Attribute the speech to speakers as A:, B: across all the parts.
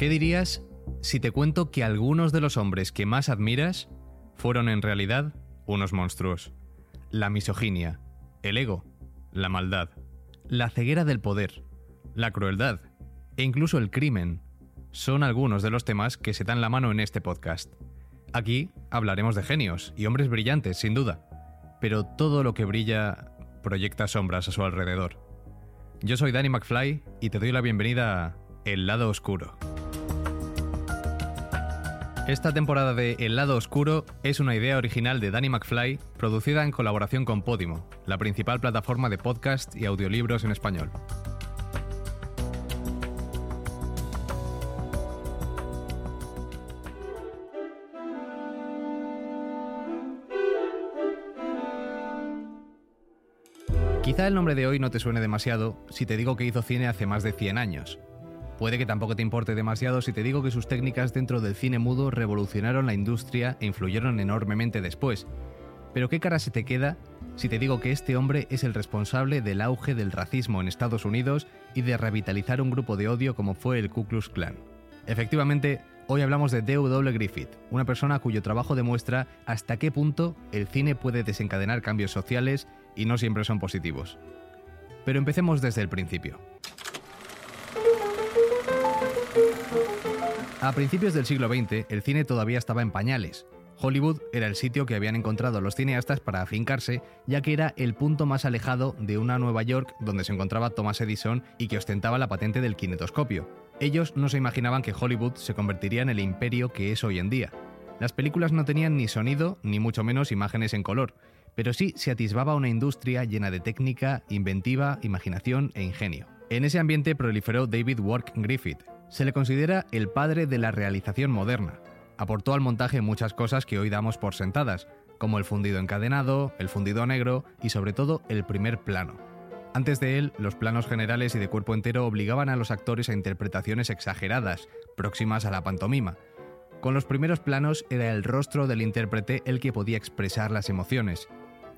A: ¿Qué dirías si te cuento que algunos de los hombres que más admiras fueron en realidad unos monstruos? La misoginia, el ego, la maldad, la ceguera del poder, la crueldad e incluso el crimen son algunos de los temas que se dan la mano en este podcast. Aquí hablaremos de genios y hombres brillantes, sin duda, pero todo lo que brilla proyecta sombras a su alrededor. Yo soy Danny McFly y te doy la bienvenida a El lado oscuro. Esta temporada de El lado oscuro es una idea original de Danny McFly, producida en colaboración con Podimo, la principal plataforma de podcast y audiolibros en español. Quizá el nombre de hoy no te suene demasiado si te digo que hizo cine hace más de 100 años. Puede que tampoco te importe demasiado si te digo que sus técnicas dentro del cine mudo revolucionaron la industria e influyeron enormemente después. Pero ¿qué cara se te queda si te digo que este hombre es el responsable del auge del racismo en Estados Unidos y de revitalizar un grupo de odio como fue el Ku Klux Klan? Efectivamente, hoy hablamos de D.W. Griffith, una persona cuyo trabajo demuestra hasta qué punto el cine puede desencadenar cambios sociales y no siempre son positivos. Pero empecemos desde el principio. A principios del siglo XX, el cine todavía estaba en pañales. Hollywood era el sitio que habían encontrado los cineastas para afincarse, ya que era el punto más alejado de una Nueva York donde se encontraba Thomas Edison y que ostentaba la patente del kinetoscopio. Ellos no se imaginaban que Hollywood se convertiría en el imperio que es hoy en día. Las películas no tenían ni sonido, ni mucho menos imágenes en color, pero sí se atisbaba una industria llena de técnica, inventiva, imaginación e ingenio. En ese ambiente proliferó David Wark Griffith. Se le considera el padre de la realización moderna. Aportó al montaje muchas cosas que hoy damos por sentadas, como el fundido encadenado, el fundido negro y sobre todo el primer plano. Antes de él, los planos generales y de cuerpo entero obligaban a los actores a interpretaciones exageradas, próximas a la pantomima, con los primeros planos era el rostro del intérprete el que podía expresar las emociones.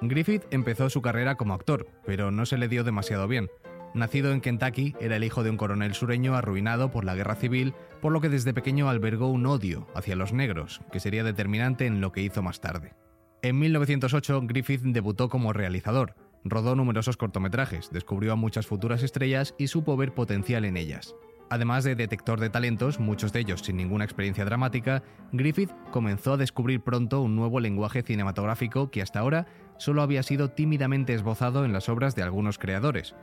A: Griffith empezó su carrera como actor, pero no se le dio demasiado bien. Nacido en Kentucky, era el hijo de un coronel sureño arruinado por la guerra civil, por lo que desde pequeño albergó un odio hacia los negros, que sería determinante en lo que hizo más tarde. En 1908, Griffith debutó como realizador, rodó numerosos cortometrajes, descubrió a muchas futuras estrellas y supo ver potencial en ellas. Además de detector de talentos, muchos de ellos sin ninguna experiencia dramática, Griffith comenzó a descubrir pronto un nuevo lenguaje cinematográfico que hasta ahora solo había sido tímidamente esbozado en las obras de algunos creadores.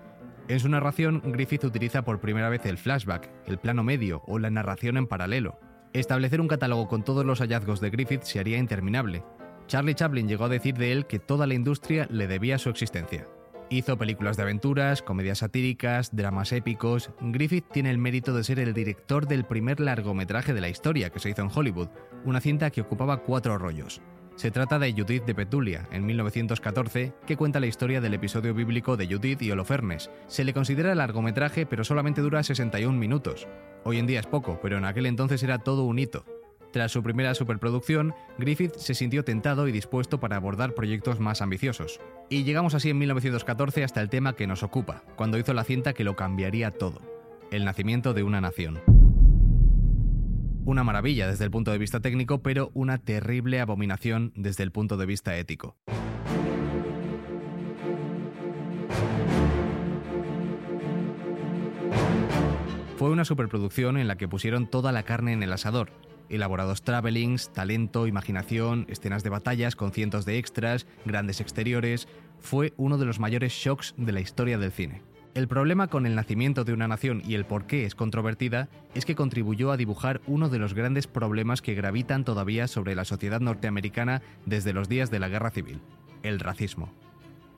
A: En su narración, Griffith utiliza por primera vez el flashback, el plano medio o la narración en paralelo. Establecer un catálogo con todos los hallazgos de Griffith se haría interminable. Charlie Chaplin llegó a decir de él que toda la industria le debía su existencia. Hizo películas de aventuras, comedias satíricas, dramas épicos. Griffith tiene el mérito de ser el director del primer largometraje de la historia que se hizo en Hollywood, una cinta que ocupaba cuatro rollos. Se trata de Judith de Petulia, en 1914, que cuenta la historia del episodio bíblico de Judith y Holofernes. Se le considera largometraje, pero solamente dura 61 minutos. Hoy en día es poco, pero en aquel entonces era todo un hito. Tras su primera superproducción, Griffith se sintió tentado y dispuesto para abordar proyectos más ambiciosos. Y llegamos así en 1914 hasta el tema que nos ocupa, cuando hizo la cinta que lo cambiaría todo, el nacimiento de una nación. Una maravilla desde el punto de vista técnico, pero una terrible abominación desde el punto de vista ético. Fue una superproducción en la que pusieron toda la carne en el asador, elaborados travelings, talento, imaginación, escenas de batallas con cientos de extras, grandes exteriores, fue uno de los mayores shocks de la historia del cine. El problema con el nacimiento de una nación y el por qué es controvertida es que contribuyó a dibujar uno de los grandes problemas que gravitan todavía sobre la sociedad norteamericana desde los días de la Guerra Civil, el racismo.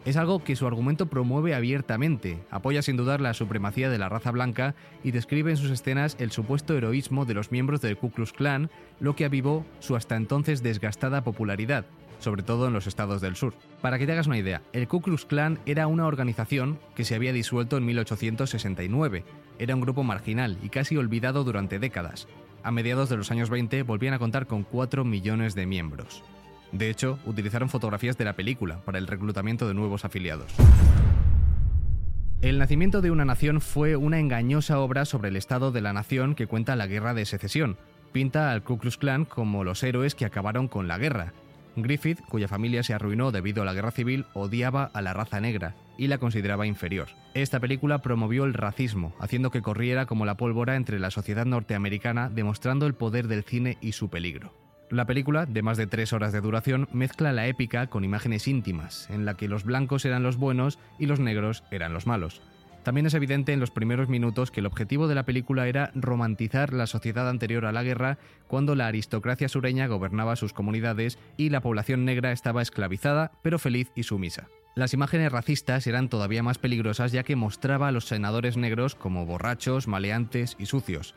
A: Es algo que su argumento promueve abiertamente, apoya sin dudar la supremacía de la raza blanca y describe en sus escenas el supuesto heroísmo de los miembros del Ku Klux Klan, lo que avivó su hasta entonces desgastada popularidad, sobre todo en los estados del sur. Para que te hagas una idea, el Ku Klux Klan era una organización que se había disuelto en 1869. Era un grupo marginal y casi olvidado durante décadas. A mediados de los años 20 volvían a contar con 4 millones de miembros. De hecho, utilizaron fotografías de la película para el reclutamiento de nuevos afiliados. El nacimiento de una nación fue una engañosa obra sobre el estado de la nación que cuenta la guerra de secesión. Pinta al Ku Klux Klan como los héroes que acabaron con la guerra. Griffith, cuya familia se arruinó debido a la guerra civil, odiaba a la raza negra y la consideraba inferior. Esta película promovió el racismo, haciendo que corriera como la pólvora entre la sociedad norteamericana, demostrando el poder del cine y su peligro. La película, de más de tres horas de duración, mezcla la épica con imágenes íntimas, en la que los blancos eran los buenos y los negros eran los malos. También es evidente en los primeros minutos que el objetivo de la película era romantizar la sociedad anterior a la guerra, cuando la aristocracia sureña gobernaba sus comunidades y la población negra estaba esclavizada, pero feliz y sumisa. Las imágenes racistas eran todavía más peligrosas ya que mostraba a los senadores negros como borrachos, maleantes y sucios.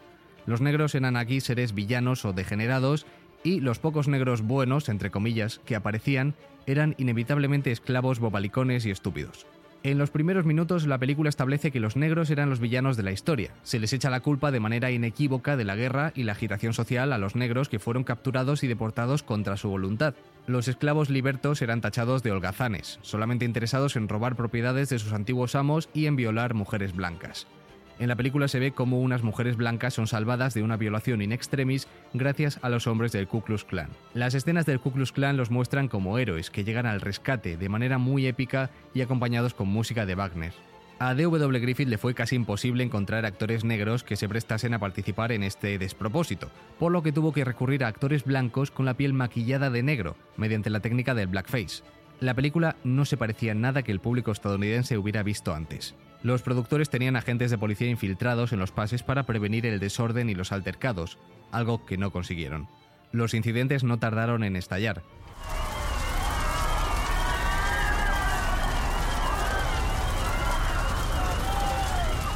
A: Los negros eran aquí seres villanos o degenerados y los pocos negros buenos, entre comillas, que aparecían eran inevitablemente esclavos bobalicones y estúpidos. En los primeros minutos la película establece que los negros eran los villanos de la historia. Se les echa la culpa de manera inequívoca de la guerra y la agitación social a los negros que fueron capturados y deportados contra su voluntad. Los esclavos libertos eran tachados de holgazanes, solamente interesados en robar propiedades de sus antiguos amos y en violar mujeres blancas. En la película se ve cómo unas mujeres blancas son salvadas de una violación in extremis gracias a los hombres del Ku Klux Klan. Las escenas del Ku Klux Klan los muestran como héroes que llegan al rescate de manera muy épica y acompañados con música de Wagner. A D.W. Griffith le fue casi imposible encontrar actores negros que se prestasen a participar en este despropósito, por lo que tuvo que recurrir a actores blancos con la piel maquillada de negro, mediante la técnica del blackface. La película no se parecía nada que el público estadounidense hubiera visto antes. Los productores tenían agentes de policía infiltrados en los pases para prevenir el desorden y los altercados, algo que no consiguieron. Los incidentes no tardaron en estallar.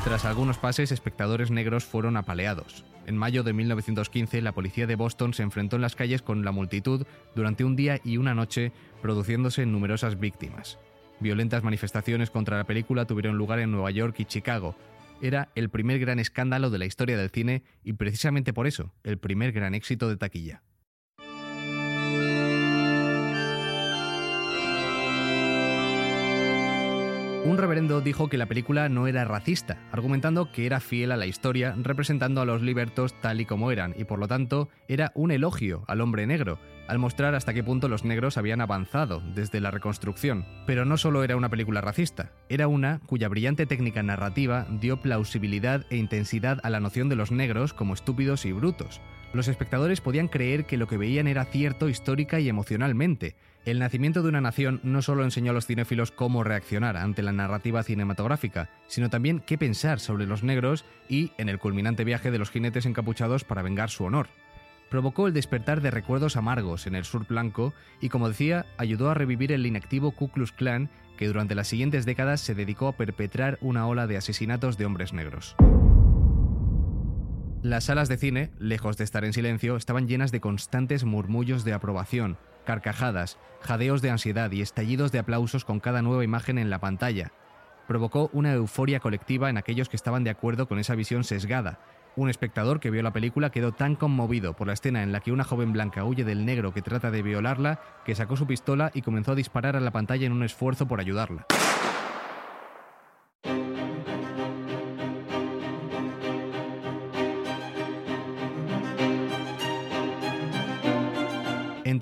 A: Tras algunos pases, espectadores negros fueron apaleados. En mayo de 1915, la policía de Boston se enfrentó en las calles con la multitud durante un día y una noche, produciéndose numerosas víctimas. Violentas manifestaciones contra la película tuvieron lugar en Nueva York y Chicago. Era el primer gran escándalo de la historia del cine y precisamente por eso, el primer gran éxito de taquilla. Un reverendo dijo que la película no era racista, argumentando que era fiel a la historia, representando a los libertos tal y como eran, y por lo tanto era un elogio al hombre negro, al mostrar hasta qué punto los negros habían avanzado desde la reconstrucción. Pero no solo era una película racista, era una cuya brillante técnica narrativa dio plausibilidad e intensidad a la noción de los negros como estúpidos y brutos. Los espectadores podían creer que lo que veían era cierto histórica y emocionalmente, el nacimiento de una nación no solo enseñó a los cinéfilos cómo reaccionar ante la narrativa cinematográfica, sino también qué pensar sobre los negros y en el culminante viaje de los jinetes encapuchados para vengar su honor. Provocó el despertar de recuerdos amargos en el sur blanco y, como decía, ayudó a revivir el inactivo Ku Klux Klan que durante las siguientes décadas se dedicó a perpetrar una ola de asesinatos de hombres negros. Las salas de cine, lejos de estar en silencio, estaban llenas de constantes murmullos de aprobación, carcajadas, jadeos de ansiedad y estallidos de aplausos con cada nueva imagen en la pantalla. Provocó una euforia colectiva en aquellos que estaban de acuerdo con esa visión sesgada. Un espectador que vio la película quedó tan conmovido por la escena en la que una joven blanca huye del negro que trata de violarla que sacó su pistola y comenzó a disparar a la pantalla en un esfuerzo por ayudarla.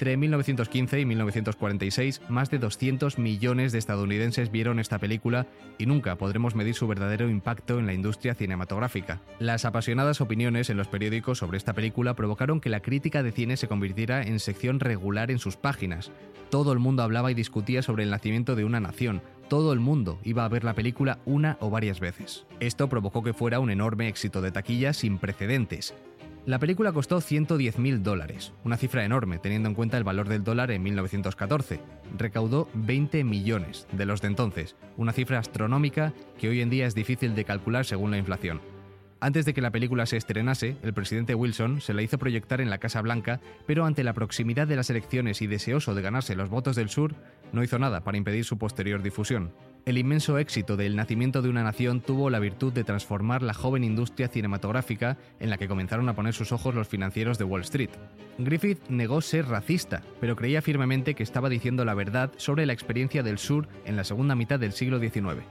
A: Entre 1915 y 1946, más de 200 millones de estadounidenses vieron esta película y nunca podremos medir su verdadero impacto en la industria cinematográfica. Las apasionadas opiniones en los periódicos sobre esta película provocaron que la crítica de cine se convirtiera en sección regular en sus páginas. Todo el mundo hablaba y discutía sobre el nacimiento de una nación, todo el mundo iba a ver la película una o varias veces. Esto provocó que fuera un enorme éxito de taquilla sin precedentes. La película costó 110 mil dólares, una cifra enorme teniendo en cuenta el valor del dólar en 1914. Recaudó 20 millones de los de entonces, una cifra astronómica que hoy en día es difícil de calcular según la inflación. Antes de que la película se estrenase, el presidente Wilson se la hizo proyectar en la Casa Blanca, pero ante la proximidad de las elecciones y deseoso de ganarse los votos del sur, no hizo nada para impedir su posterior difusión. El inmenso éxito del nacimiento de una nación tuvo la virtud de transformar la joven industria cinematográfica en la que comenzaron a poner sus ojos los financieros de Wall Street. Griffith negó ser racista, pero creía firmemente que estaba diciendo la verdad sobre la experiencia del sur en la segunda mitad del siglo XIX.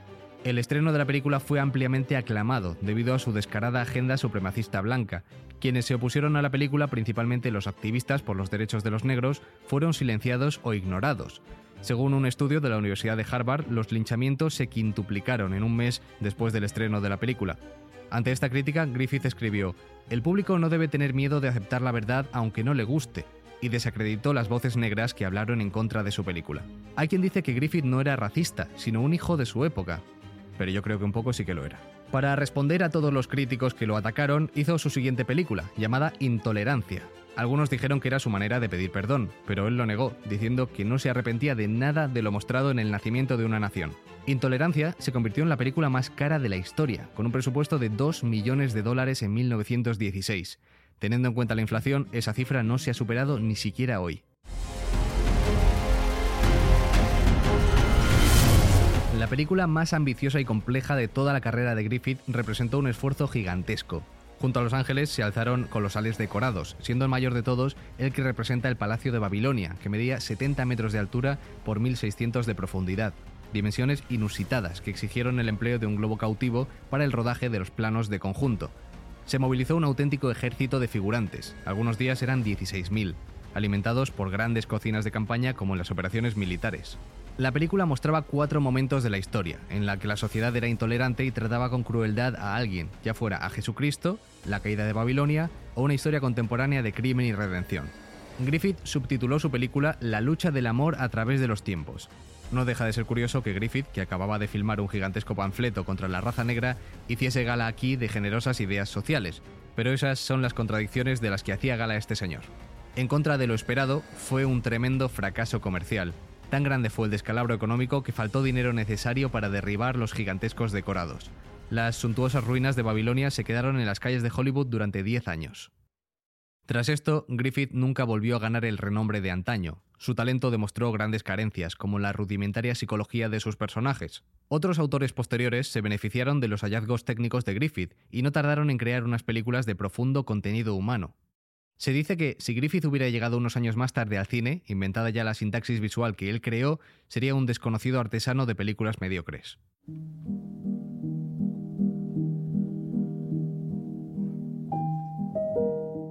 A: El estreno de la película fue ampliamente aclamado debido a su descarada agenda supremacista blanca. Quienes se opusieron a la película, principalmente los activistas por los derechos de los negros, fueron silenciados o ignorados. Según un estudio de la Universidad de Harvard, los linchamientos se quintuplicaron en un mes después del estreno de la película. Ante esta crítica, Griffith escribió, El público no debe tener miedo de aceptar la verdad aunque no le guste, y desacreditó las voces negras que hablaron en contra de su película. Hay quien dice que Griffith no era racista, sino un hijo de su época, pero yo creo que un poco sí que lo era. Para responder a todos los críticos que lo atacaron, hizo su siguiente película, llamada Intolerancia. Algunos dijeron que era su manera de pedir perdón, pero él lo negó, diciendo que no se arrepentía de nada de lo mostrado en el nacimiento de una nación. Intolerancia se convirtió en la película más cara de la historia, con un presupuesto de 2 millones de dólares en 1916. Teniendo en cuenta la inflación, esa cifra no se ha superado ni siquiera hoy. La película más ambiciosa y compleja de toda la carrera de Griffith representó un esfuerzo gigantesco. Junto a Los Ángeles se alzaron colosales decorados, siendo el mayor de todos el que representa el Palacio de Babilonia, que medía 70 metros de altura por 1600 de profundidad, dimensiones inusitadas que exigieron el empleo de un globo cautivo para el rodaje de los planos de conjunto. Se movilizó un auténtico ejército de figurantes, algunos días eran 16.000, alimentados por grandes cocinas de campaña como en las operaciones militares. La película mostraba cuatro momentos de la historia, en la que la sociedad era intolerante y trataba con crueldad a alguien, ya fuera a Jesucristo, la caída de Babilonia o una historia contemporánea de crimen y redención. Griffith subtituló su película La lucha del amor a través de los tiempos. No deja de ser curioso que Griffith, que acababa de filmar un gigantesco panfleto contra la raza negra, hiciese gala aquí de generosas ideas sociales, pero esas son las contradicciones de las que hacía gala este señor. En contra de lo esperado, fue un tremendo fracaso comercial, Tan grande fue el descalabro económico que faltó dinero necesario para derribar los gigantescos decorados. Las suntuosas ruinas de Babilonia se quedaron en las calles de Hollywood durante 10 años. Tras esto, Griffith nunca volvió a ganar el renombre de antaño. Su talento demostró grandes carencias, como la rudimentaria psicología de sus personajes. Otros autores posteriores se beneficiaron de los hallazgos técnicos de Griffith y no tardaron en crear unas películas de profundo contenido humano. Se dice que si Griffith hubiera llegado unos años más tarde al cine, inventada ya la sintaxis visual que él creó, sería un desconocido artesano de películas mediocres.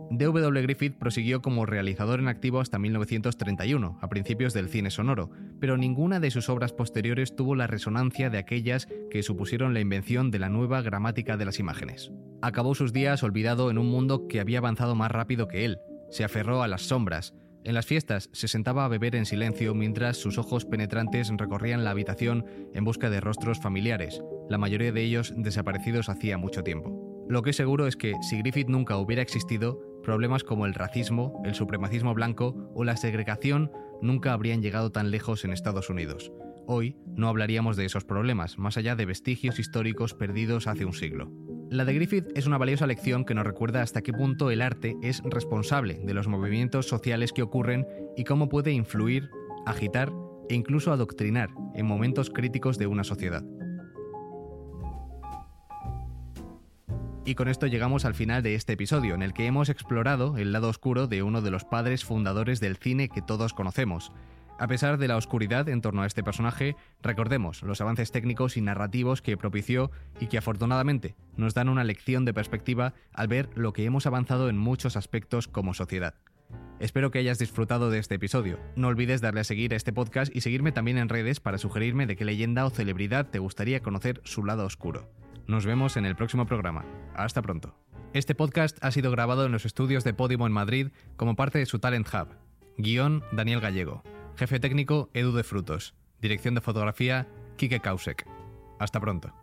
A: D.W. Griffith prosiguió como realizador en activo hasta 1931, a principios del cine sonoro, pero ninguna de sus obras posteriores tuvo la resonancia de aquellas que supusieron la invención de la nueva gramática de las imágenes. Acabó sus días olvidado en un mundo que había avanzado más rápido que él. Se aferró a las sombras. En las fiestas se sentaba a beber en silencio mientras sus ojos penetrantes recorrían la habitación en busca de rostros familiares, la mayoría de ellos desaparecidos hacía mucho tiempo. Lo que es seguro es que si Griffith nunca hubiera existido, problemas como el racismo, el supremacismo blanco o la segregación nunca habrían llegado tan lejos en Estados Unidos. Hoy no hablaríamos de esos problemas, más allá de vestigios históricos perdidos hace un siglo. La de Griffith es una valiosa lección que nos recuerda hasta qué punto el arte es responsable de los movimientos sociales que ocurren y cómo puede influir, agitar e incluso adoctrinar en momentos críticos de una sociedad. Y con esto llegamos al final de este episodio, en el que hemos explorado el lado oscuro de uno de los padres fundadores del cine que todos conocemos. A pesar de la oscuridad en torno a este personaje, recordemos los avances técnicos y narrativos que propició y que afortunadamente nos dan una lección de perspectiva al ver lo que hemos avanzado en muchos aspectos como sociedad. Espero que hayas disfrutado de este episodio. No olvides darle a seguir a este podcast y seguirme también en redes para sugerirme de qué leyenda o celebridad te gustaría conocer su lado oscuro. Nos vemos en el próximo programa. Hasta pronto. Este podcast ha sido grabado en los estudios de Podimo en Madrid como parte de su Talent Hub. Guión Daniel Gallego. Jefe técnico Edu de Frutos. Dirección de fotografía Kike Kausek. Hasta pronto.